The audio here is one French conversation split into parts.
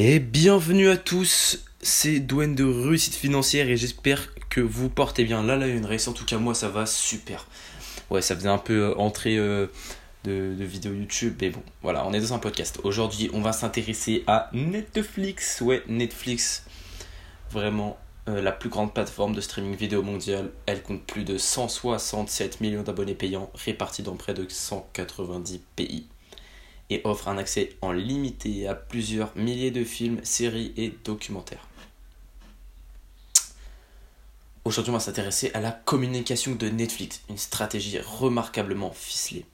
Et bienvenue à tous, c'est Douane de Réussite Financière et j'espère que vous portez bien. Là, là, une race, en tout cas, moi, ça va super. Ouais, ça faisait un peu euh, entrée euh, de, vidéo YouTube, mais bon, voilà, on est dans un podcast. Aujourd'hui, on va s'intéresser à Netflix. Ouais, Netflix, vraiment euh, la plus grande plateforme de streaming vidéo mondiale. Elle compte plus de 167 millions d'abonnés payants répartis dans près de 190 pays et offre un accès en limité à plusieurs milliers de films, séries et documentaires. Aujourd'hui, on va s'intéresser à la communication de Netflix, une stratégie remarquablement ficelée.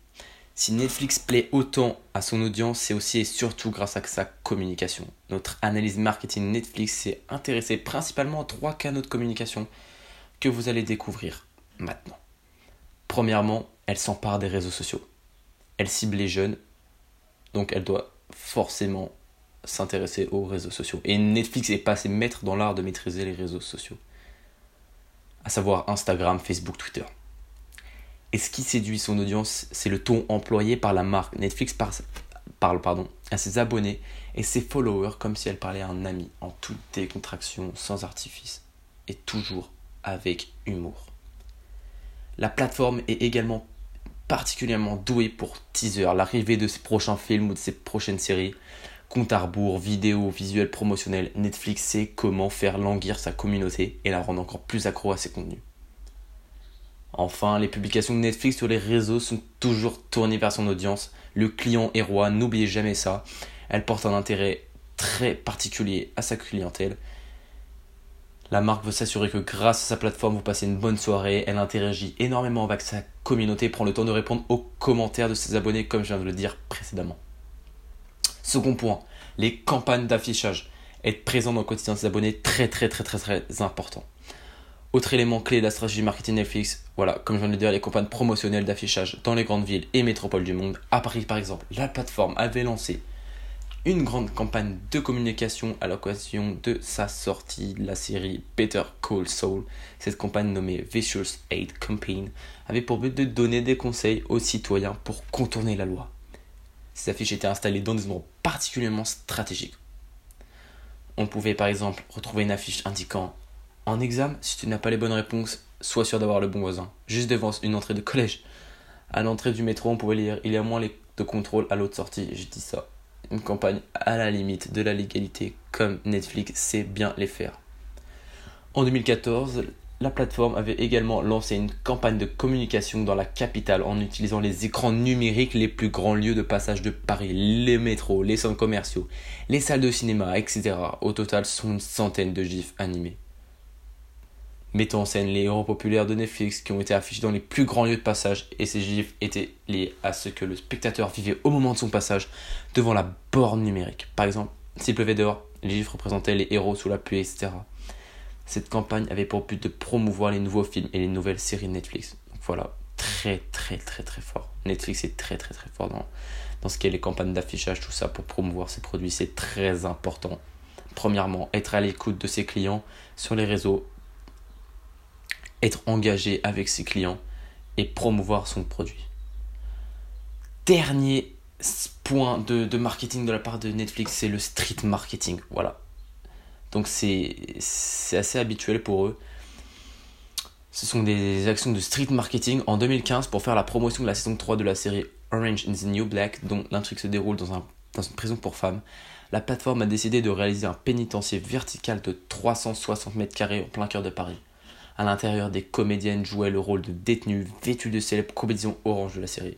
Si Netflix plaît autant à son audience, c'est aussi et surtout grâce à sa communication. Notre analyse marketing Netflix s'est intéressée principalement à trois canaux de communication que vous allez découvrir maintenant. Premièrement, elle s'empare des réseaux sociaux. Elle cible les jeunes, donc elle doit forcément s'intéresser aux réseaux sociaux. Et Netflix est passé maître dans l'art de maîtriser les réseaux sociaux. À savoir Instagram, Facebook, Twitter. Et ce qui séduit son audience, c'est le ton employé par la marque. Netflix parle pardon, à ses abonnés et ses followers comme si elle parlait à un ami, en toute décontraction, sans artifice, et toujours avec humour. La plateforme est également particulièrement doué pour teaser, l'arrivée de ses prochains films ou de ses prochaines séries. Compte à rebours, vidéos, visuels promotionnels, Netflix sait comment faire languir sa communauté et la rendre encore plus accro à ses contenus. Enfin, les publications de Netflix sur les réseaux sont toujours tournées vers son audience. Le client est roi, n'oubliez jamais ça. Elle porte un intérêt très particulier à sa clientèle la marque veut s'assurer que grâce à sa plateforme, vous passez une bonne soirée. Elle interagit énormément avec sa communauté, prend le temps de répondre aux commentaires de ses abonnés, comme je viens de le dire précédemment. Second point, les campagnes d'affichage. Être présent dans le quotidien de ses abonnés, très très très très très important. Autre élément clé de la stratégie marketing Netflix, voilà, comme je viens de le dire, les campagnes promotionnelles d'affichage dans les grandes villes et métropoles du monde. À Paris par exemple, la plateforme avait lancé une grande campagne de communication à l'occasion de sa sortie de la série Better Call Saul. Cette campagne nommée Vicious Aid Campaign avait pour but de donner des conseils aux citoyens pour contourner la loi. Ces affiches étaient installées dans des endroits particulièrement stratégiques. On pouvait par exemple retrouver une affiche indiquant En examen, si tu n'as pas les bonnes réponses, sois sûr d'avoir le bon voisin, juste devant une entrée de collège. À l'entrée du métro, on pouvait lire Il y a moins de contrôle à l'autre sortie. J'ai dit ça une campagne à la limite de la légalité comme Netflix sait bien les faire. En 2014, la plateforme avait également lancé une campagne de communication dans la capitale en utilisant les écrans numériques les plus grands lieux de passage de Paris, les métros, les centres commerciaux, les salles de cinéma, etc. Au total, sont une centaine de gifs animés mettant en scène les héros populaires de Netflix qui ont été affichés dans les plus grands lieux de passage et ces gifs étaient liés à ce que le spectateur vivait au moment de son passage devant la borne numérique. Par exemple, s'il pleuvait dehors, les gifs représentaient les héros sous la pluie, etc. Cette campagne avait pour but de promouvoir les nouveaux films et les nouvelles séries de Netflix. Donc voilà, très très très très fort. Netflix est très très très fort dans, dans ce qui est les campagnes d'affichage, tout ça pour promouvoir ses produits, c'est très important. Premièrement, être à l'écoute de ses clients sur les réseaux être engagé avec ses clients et promouvoir son produit. Dernier point de, marketing de la part de Netflix, c'est le street marketing. Voilà. Donc c'est assez habituel pour eux. Ce sont des actions de street marketing en 2015 pour faire la promotion de la saison 3 de la série Orange in the New Black, dont l'intrigue se déroule dans, un, une prison pour femmes. La plateforme a décidé de réaliser un pénitencier vertical de 360 mètres carrés en plein cœur de Paris. À l'intérieur, des comédiennes jouaient le rôle de détenues vêtues de célèbres comédiens orange de la série.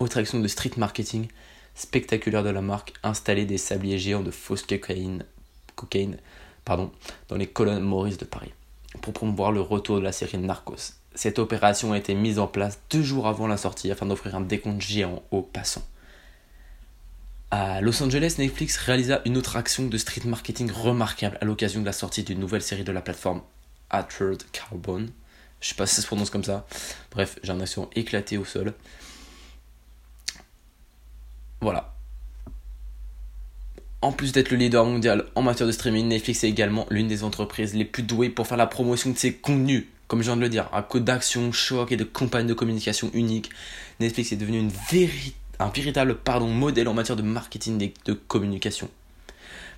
Autre action de street marketing spectaculaire de la marque, installer des sabliers géants de fausse cocaïne, dans les colonnes Maurice de Paris, pour promouvoir le retour de la série Narcos. Cette opération a été mise en place deux jours avant la sortie afin d'offrir un décompte géant aux passants. À Los Angeles, Netflix réalisa une autre action de street marketing remarquable à l'occasion de la sortie d'une nouvelle série de la plateforme Altered Carbon. Je sais pas si ça se prononce comme ça. Bref, j'ai un accent éclaté au sol. Voilà. En plus d'être le leader mondial en matière de streaming, Netflix est également l'une des entreprises les plus douées pour faire la promotion de ses contenus. Comme je viens de le dire, à cause d'actions, chocs et de campagnes de communication uniques, Netflix est devenu une un véritable pardon, modèle en matière de marketing et de communication.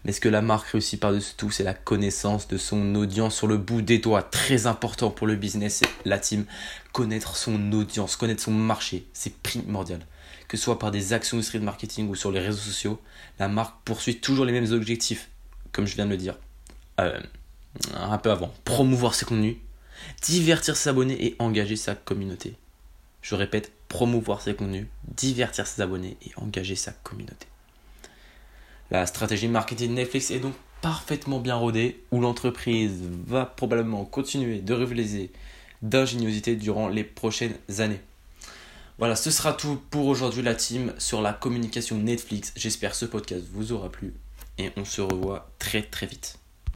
Mais ce que la marque réussit par-dessus tout, c'est la connaissance de son audience sur le bout des doigts. Très important pour le business et la team. Connaître son audience, connaître son marché, c'est primordial. Que ce soit par des actions de street marketing ou sur les réseaux sociaux, la marque poursuit toujours les mêmes objectifs, comme je viens de le dire euh, un peu avant. Promouvoir ses contenus, divertir ses abonnés et engager sa communauté. Je répète, promouvoir ses contenus, divertir ses abonnés et engager sa communauté. La stratégie marketing Netflix est donc parfaitement bien rodée, où l'entreprise va probablement continuer de révéler d'ingéniosité durant les prochaines années. Voilà, ce sera tout pour aujourd'hui la team sur la communication Netflix. J'espère ce podcast vous aura plu et on se revoit très très vite.